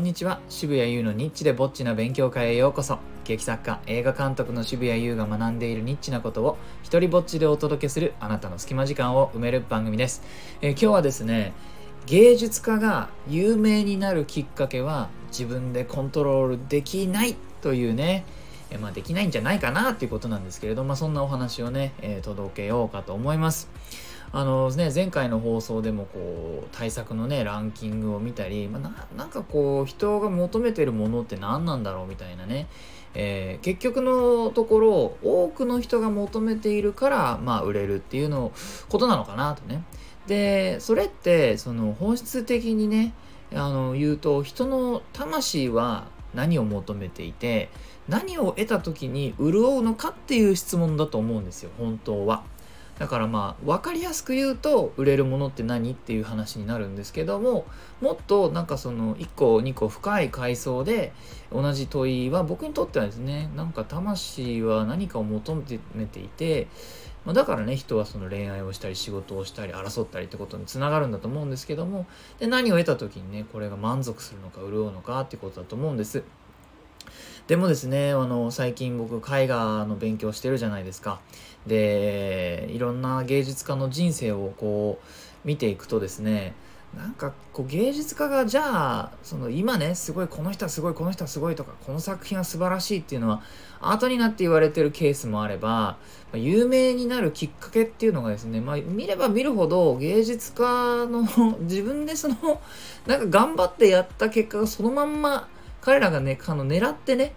んにちは。渋谷優のニッチでぼっちな勉強会へようこそ。劇作家映画監督の渋谷優が学んでいるニッチなことを一人ぼっちでお届けするあなたの隙間時間を埋める番組です、えー、今日はですね芸術家が有名になるきっかけは自分でコントロールできないというねえまあ、できないんじゃないかなっていうことなんですけれど、まあ、そんなお話をね、えー、届けようかと思います。あのね、前回の放送でもこう対策のねランキングを見たり、まあ、なんかこう人が求めてるものって何なんだろうみたいなね、えー、結局のところ多くの人が求めているから、まあ、売れるっていうのことなのかなとねでそれってその本質的にねあの言うと人の魂は何を求めていて何を得た時に潤うのかっていう質問だと思うんですよ本当は。だからまあ分かりやすく言うと売れるものって何っていう話になるんですけどももっとなんかその1個2個深い階層で同じ問いは僕にとってはですねなんか魂は何かを求めていてまあだからね人はその恋愛をしたり仕事をしたり争ったりってことにつながるんだと思うんですけどもで何を得た時にねこれが満足するのか潤うのかってことだと思うんです。でもですね、あの、最近僕、絵画の勉強してるじゃないですか。で、いろんな芸術家の人生をこう、見ていくとですね、なんかこう芸術家がじゃあその今ねすごいこの人はすごいこの人はすごいとかこの作品は素晴らしいっていうのは後になって言われてるケースもあれば、ま、有名になるきっかけっていうのがですね、まあ、見れば見るほど芸術家の 自分でそのなんか頑張ってやった結果がそのまんま彼らがねあの狙ってね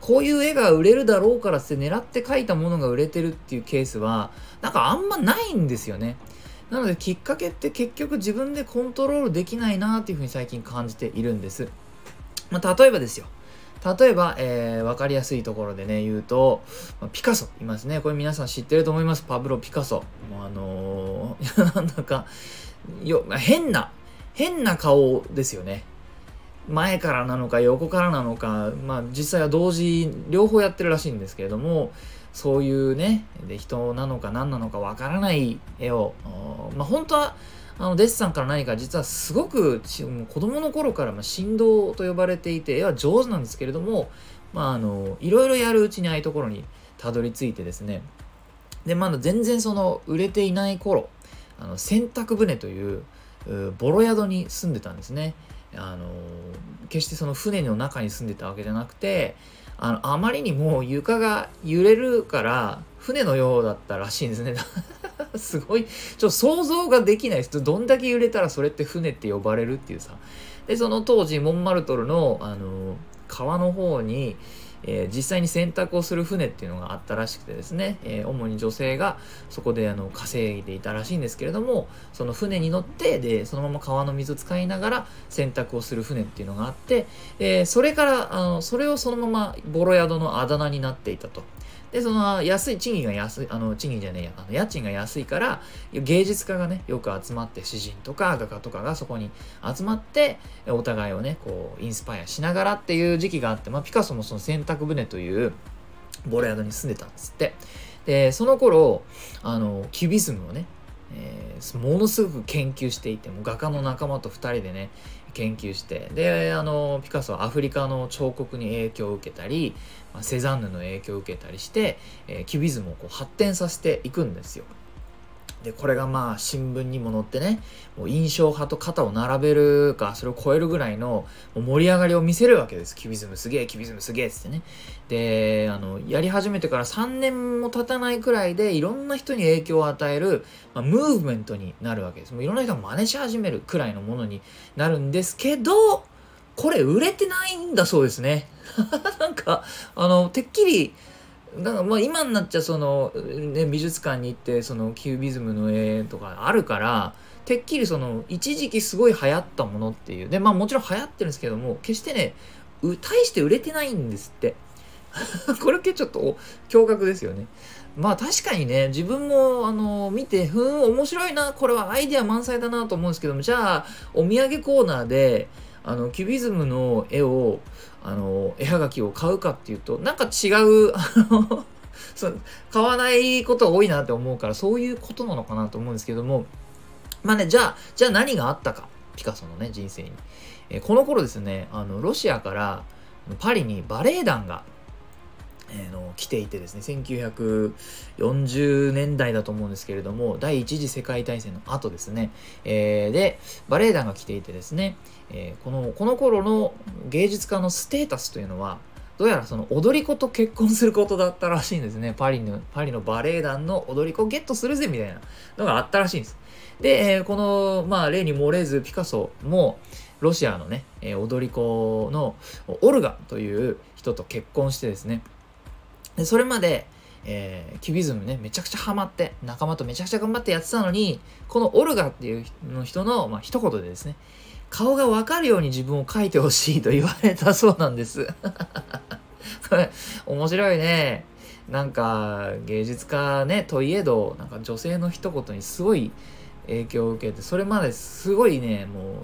こういう絵が売れるだろうからって狙って描いたものが売れてるっていうケースはなんかあんまないんですよね。なのできっかけって結局自分でコントロールできないなっていうふうに最近感じているんです。まあ、例えばですよ。例えば、えー、分かりやすいところでね、言うと、まあ、ピカソいますね。これ皆さん知ってると思います。パブロ・ピカソ。もうあのー、なんだか、よ、変な、変な顔ですよね。前からなのか横からなのか、まあ実際は同時、両方やってるらしいんですけれども、そういうね、で人なのか何なのかわからない絵を、まあ本当は、あのデッサンから何か実はすごく子供の頃からま振動と呼ばれていて絵は上手なんですけれども、まああの、いろいろやるうちにああいうところにたどり着いてですね、で、まだ全然その売れていない頃、あの洗濯船というボロ宿に住んでたんですね。あの決してその船の中に住んでたわけじゃなくてあのあまりにも床が揺れるから船のようだったらしいんですね。すごいちょっと想像ができないです。どんだけ揺れたらそれって船って呼ばれるっていうさ。でその当時モンマルトルのあの川の方にえー、実際に選択をする船っていうのがあったらしくてですね、えー、主に女性がそこであの稼いでいたらしいんですけれどもその船に乗ってでそのまま川の水を使いながら洗濯をする船っていうのがあって、えー、それからあのそれをそのままボロ宿のあだ名になっていたと。で、その安い、賃金が安い、あの、賃金じゃねえや、あの家賃が安いから、芸術家がね、よく集まって、詩人とか画家とかがそこに集まって、お互いをね、こう、インスパイアしながらっていう時期があって、まあ、ピカソもその洗濯船というボロ宿に住んでたんですって。で、その頃、あの、キュビズムをね、えー、ものすごく研究していて、もう画家の仲間と2人でね、研究してであのピカソはアフリカの彫刻に影響を受けたり、ま、セザンヌの影響を受けたりして、えー、キュビズムをこう発展させていくんですよ。で、これがまあ新聞にも載ってね、もう印象派と肩を並べるか、それを超えるぐらいの盛り上がりを見せるわけです。キュビズムすげえ、キュビズムすげえっつってね。で、あの、やり始めてから3年も経たないくらいで、いろんな人に影響を与える、まあ、ムーブメントになるわけです。もういろんな人が真似し始めるくらいのものになるんですけど、これ売れてないんだそうですね。なんか、あの、てっきり、だからまあ今になっちゃその、ね、美術館に行ってそのキュービズムの絵とかあるからてっきりその一時期すごい流行ったものっていう。でまあもちろん流行ってるんですけども決してね大して売れてないんですって。これ結構ちょっと驚愕ですよね。まあ確かにね自分もあの見てふん面白いなこれはアイデア満載だなと思うんですけどもじゃあお土産コーナーであのキュビズムの絵をあの絵はがきを買うかっていうとなんか違うあの そ買わないことが多いなって思うからそういうことなのかなと思うんですけどもまあねじゃあじゃあ何があったかピカソのね人生に、えー、この頃ですねあのロシアからパリにバレエ団がえ、の来ていてですね1940年代だと思うんですけれども第一次世界大戦の後ですね、えー、でバレエ団が来ていてですね、えー、このこの頃の芸術家のステータスというのはどうやらその踊り子と結婚することだったらしいんですね。パリのパリのバレエ団の踊り子ゲットするぜみたいなのがあったらしいんです。で、えー、この、まあ、例に漏れずピカソもロシアのね、え踊り子のオルガという人と結婚してですねでそれまで、えー、キュビズムねめちゃくちゃハマって仲間とめちゃくちゃ頑張ってやってたのにこのオルガっていうの人の、まあ、一言でですね顔が分かるように自分を描いてほしいと言われたそうなんです。これ面白いね。なんか芸術家ねといえどなんか女性の一言にすごい影響を受けてそれまですごいねもう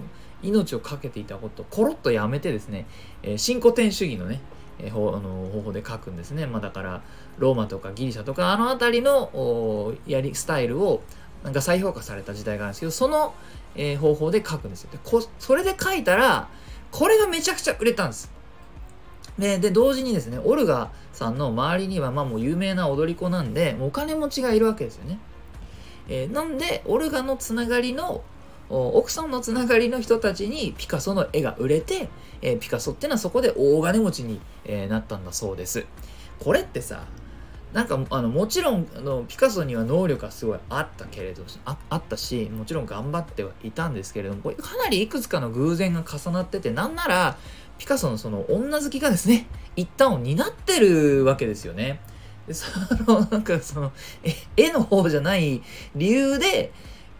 命を懸けていたことをコロッとやめてですね、えー、新古典主義のねえー、あの方法で書くんですね。まあ、だからローマとかギリシャとかあの辺りのやりスタイルをなんか再評価された時代があるんですけどその、えー、方法で書くんですよでこ。それで書いたらこれがめちゃくちゃ売れたんです。でで同時にですねオルガさんの周りにはまあもう有名な踊り子なんでお金持ちがいるわけですよね。えー、なんでオルガのつながりの奥さんのつながりの人たちにピカソの絵が売れて、えー、ピカソっていうのはそこで大金持ちに、えー、なったんだそうです。これってさ、なんかあのもちろんあのピカソには能力がすごいあったけれどああったしもちろん頑張ってはいたんですけれどもこれかなりいくつかの偶然が重なっててなんならピカソのその女好きがですね一旦を担ってるわけですよね。そのなんかその絵の方じゃない理由で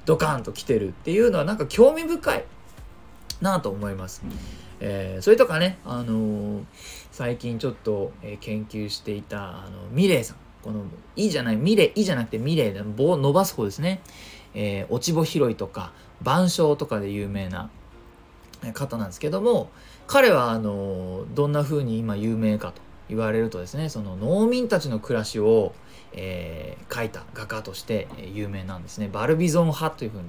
ドカンと来てるっていうのはなんか興味深いなと思います。えー、それとかね、あのー、最近ちょっと、えー、研究していたあのミレイさんこの「い」じゃないミレイじゃなくてミレイで棒を伸ばす方ですね、えー、落ち穂拾いとか板書とかで有名な方なんですけども彼はあのどんな風に今有名かと言われるとですねその農民たちの暮らしをえー、描いた画家として有名なんですね。バルビゾン派というふうに、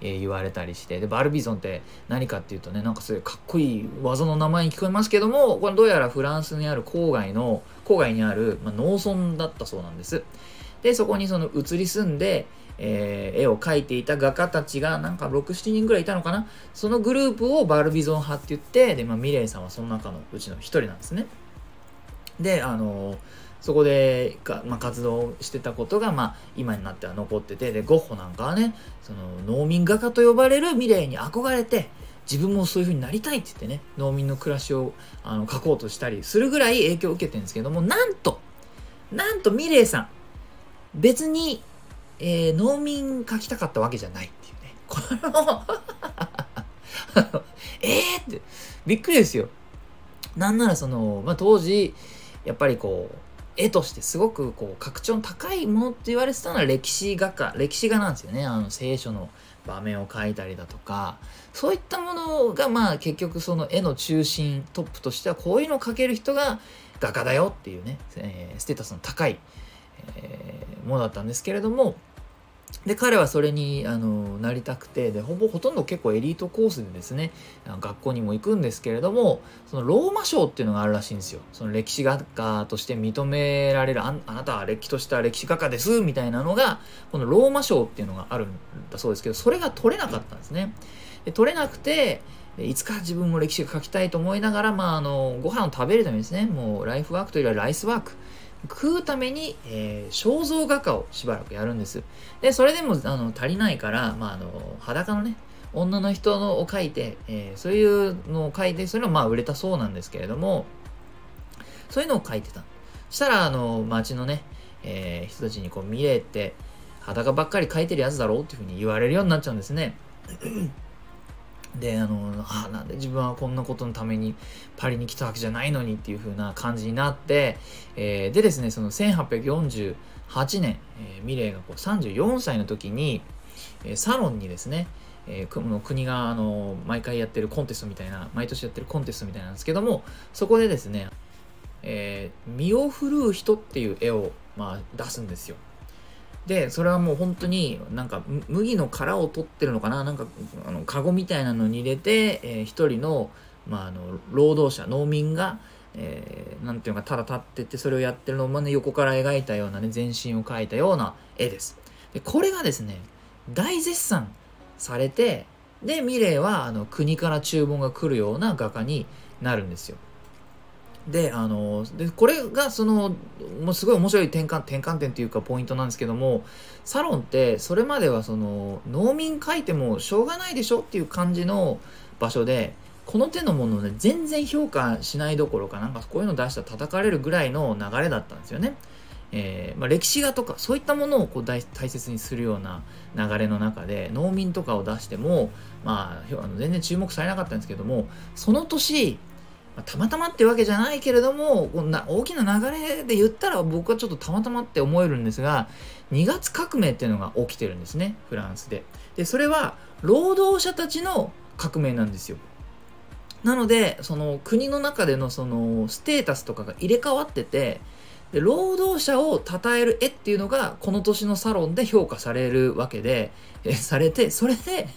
えー、言われたりして。でバルビゾンって何かっていうとねなんかすごいうかっこいい技の名前に聞こえますけどもこれどうやらフランスにある郊外の郊外にある、まあ、農村だったそうなんです。でそこにその移り住んでえー、絵を描いていた画家たちがなんか67人ぐらいいたのかな？そのグループをバルビゾン派って言ってで、まあ、ミレイさんはその中のうちの一人なんですね。であのーそこでか、まあ、活動してたことが、まあ、今になっては残っててでゴッホなんかはねその農民画家と呼ばれるミレーに憧れて自分もそういう風になりたいって言ってね農民の暮らしをあの描こうとしたりするぐらい影響を受けてるんですけどもなんとなんとミレーさん別に、えー、農民描きたかったわけじゃないっていうね。この えーってびっくりですよ。なんならその、まあ、当時やっぱりこう絵としてすごくこう格調の高いものって言われてたのは歴史画家歴史画なんですよね。あの聖書の場面を描いたりだとか。そういったものがまあ結局その絵の中心トップとしてはこういうのを描ける人が画家だよっていうね、えー、ステータスの高い、えー、ものだったんですけれどもで彼はそれにあのなりたくてでほぼほとんど結構エリートコースでですね学校にも行くんですけれどもそのローマ賞っていうのがあるらしいんですよ。その歴史学科として認められるあなたは歴史とした歴史画家ですみたいなのがこのローマ賞っていうのがあるんだそうですけどそれが取れなかったんですね。で取れなくていつか自分も歴史が書きたいと思いながら、まあ、あのご飯を食べるためにですねもうライフワークというよりはライスワーク食うために、えー、肖像画家をしばらくやるんです。で、それでもあの足りないから、まあ、あの裸のね、女の人のを描いて、えー、そういうのを描いて、それはまあ売れたそうなんですけれども、そういうのを描いてた。したら、あの、街のね、えー、人たちにこう見れて、裸ばっかり描いてるやつだろうっていうふうに言われるようになっちゃうんですね。であのあなんで自分はこんなことのためにパリに来たわけじゃないのにっていう風な感じになって、えー、でですねその1848年、えー、ミレーがこう34歳の時に、えー、サロンにですねえー、国があの毎回やってるコンテストみたいな毎年やってるコンテストみたいなんですけどもそこでですね「え、身を振るう人」っていう絵を、まあ、出すんですよ。でそれはもう本当になんか麦の殻を取ってるのかな？なんかあのカゴみたいなのに入れて、えー、一人の,、まあ、あの労働者農民がえー、ていうかただ立っててそれをやってるのを、ね、横から描いたようなね全身を描いたような絵です。でこれがですね大絶賛されてでミレーはあの国から注文が来るような画家になるんですよ。であのでこれがそのもうすごい面白い転換転換点というかポイントなんですけどもサロンってそれまではその農民書いてもしょうがないでしょっていう感じの場所でこの手のものをね全然評価しないどころかなんかこういうの出したら叩かれるぐらいの流れだったんですよね。えー、まあ、歴史画とかそういったものをこう大切にするような流れの中で農民とかを出しても、まあ、あの全然注目されなかったんですけどもその年、まあ、たまたまってわけじゃないけれどもこんな大きな流れで言ったら僕はちょっとたまたまって思えるんですが2月革命っていうのが起きてるんですねフランスで。でそれは労働者たちの革命なんですよ。なのでその国の中でのそのステータスとかが入れ替わっててで労働者を称える絵っていうのがこの年のサロンで評価されるわけでえされてそれで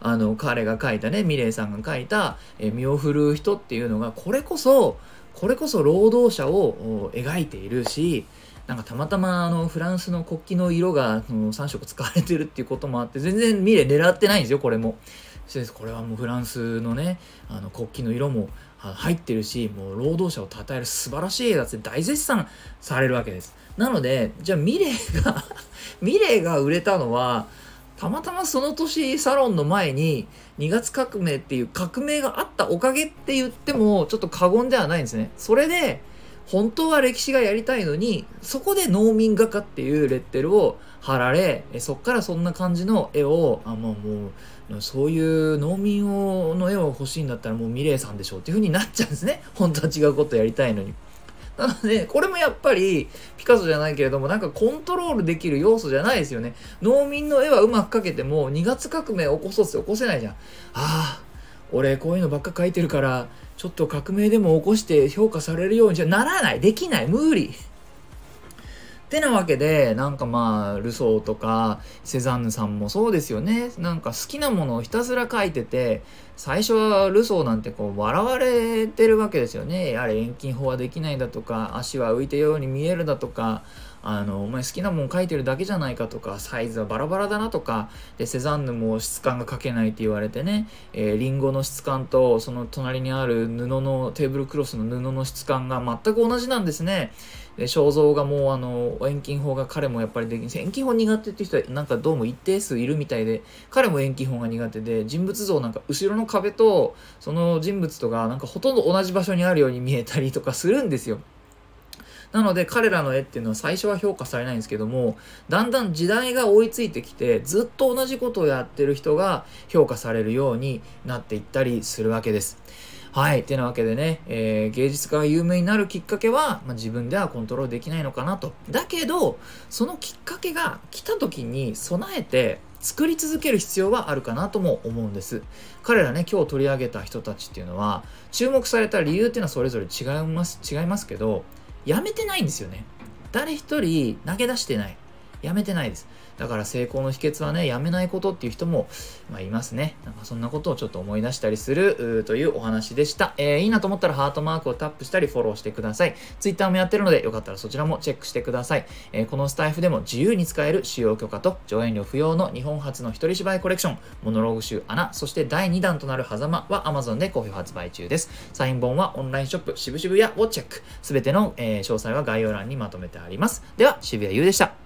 あの彼が描いたねミレイさんが描いたえ身を振るう人っていうのがこれこそこれこそ労働者を描いているしなんかたまたまあのフランスの国旗の色がの3色使われてるっていうこともあって全然ミレ狙ってないんですよこれも。これはもうフランスのねあの国旗の色も入ってるしもう労働者を称える素晴らしい映画って大絶賛されるわけです。なのでじゃあミレーが ミレーが売れたのはたまたまその年サロンの前に2月革命っていう革命があったおかげって言ってもちょっと過言ではないんですね。それで本当は歴史がやりたいのにそこで農民画家っていうレッテルを貼られそっからそんな感じの絵をあもうもうそういう農民をの絵を欲しいんだったらもうミレイさんでしょうっていう風になっちゃうんですね 本当は違うことやりたいのに。なので、これもやっぱり、ピカソじゃないけれども、なんかコントロールできる要素じゃないですよね。農民の絵はうまく描けても、2月革命起こそうって起こせないじゃん。ああ、俺こういうのばっか描いてるから、ちょっと革命でも起こして評価されるようにじゃならない。できない。無理。ってなわけで、なんかまあ、ルソーとか、セザンヌさんもそうですよね。なんか好きなものをひたすら書いてて、最初はルソーなんてこう、笑われてるわけですよね。やれ遠近法はできないだとか、足は浮いてるように見えるだとか、あの、お前好きなもん書いてるだけじゃないかとか、サイズはバラバラだなとか、で、セザンヌも質感が書けないって言われてね、えー、リンゴの質感と、その隣にある布の、テーブルクロスの布の質感が全く同じなんですね。で肖像がもうあの遠近法が彼もやっぱりでき遠近法苦手って人はなんかどうも一定数いるみたいで彼も遠近法が苦手で人物像なんか後ろの壁とその人物とかなんかほとんど同じ場所にあるように見えたりとかするんですよ。なので彼らの絵っていうのは最初は評価されないんですけどもだんだん時代が追いついてきてずっと同じことをやってる人が評価されるようになっていったりするわけです。はい。てなわけでね、えー、芸術家が有名になるきっかけは、まあ、自分ではコントロールできないのかなと。だけど、そのきっかけが来た時に備えて、作り続ける必要はあるかなとも思うんです。彼らね、今日取り上げた人たちっていうのは、注目された理由っていうのはそれぞれ違います、違いますけど、やめてないんですよね。誰一人投げ出してない。やめてないです。だから成功の秘訣はね、やめないことっていう人も、まあ、いますね。なんかそんなことをちょっと思い出したりするというお話でした。えー、いいなと思ったらハートマークをタップしたりフォローしてください。Twitter もやってるので、よかったらそちらもチェックしてください。えー、このスタイフでも自由に使える使用許可と上演料不要の日本初の一人芝居コレクション、モノローグ集穴、そして第2弾となる狭間は Amazon で好評発売中です。サイン本はオンラインショップ渋々屋をチェック。すべての、えー、詳細は概要欄にまとめてあります。では、渋谷優でした。